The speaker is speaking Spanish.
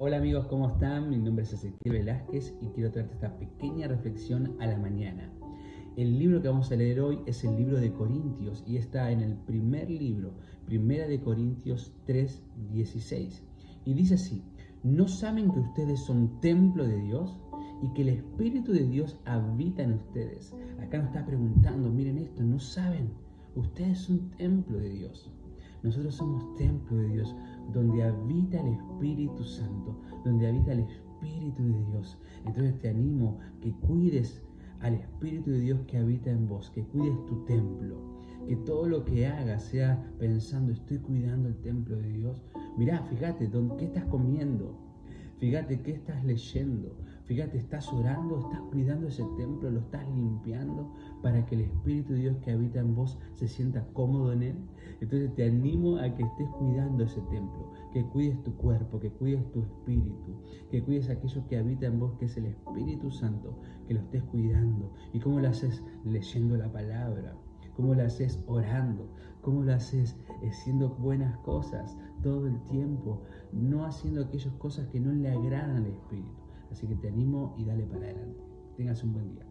Hola amigos, ¿cómo están? Mi nombre es Ezequiel Velázquez y quiero traerte esta pequeña reflexión a la mañana. El libro que vamos a leer hoy es el libro de Corintios y está en el primer libro, Primera de Corintios 3, 16. Y dice así, ¿no saben que ustedes son templo de Dios y que el Espíritu de Dios habita en ustedes? Acá nos está preguntando, miren esto, ¿no saben? Ustedes son templo de Dios. Nosotros somos templo de Dios, donde habita el Espíritu Santo, donde habita el Espíritu de Dios. Entonces te animo que cuides al Espíritu de Dios que habita en vos, que cuides tu templo, que todo lo que hagas sea pensando, estoy cuidando el templo de Dios. Mirá, fíjate, ¿qué estás comiendo? Fíjate, ¿qué estás leyendo? Fíjate, estás orando, estás cuidando ese templo, lo estás limpiando para que el Espíritu de Dios que habita en vos se sienta cómodo en él. Entonces te animo a que estés cuidando ese templo, que cuides tu cuerpo, que cuides tu espíritu, que cuides aquello que habita en vos, que es el Espíritu Santo, que lo estés cuidando. ¿Y cómo lo haces? Leyendo la palabra. ¿Cómo lo haces orando? ¿Cómo lo haces haciendo buenas cosas todo el tiempo? No haciendo aquellas cosas que no le agradan al Espíritu. Así que te animo y dale para adelante. Tengas un buen día.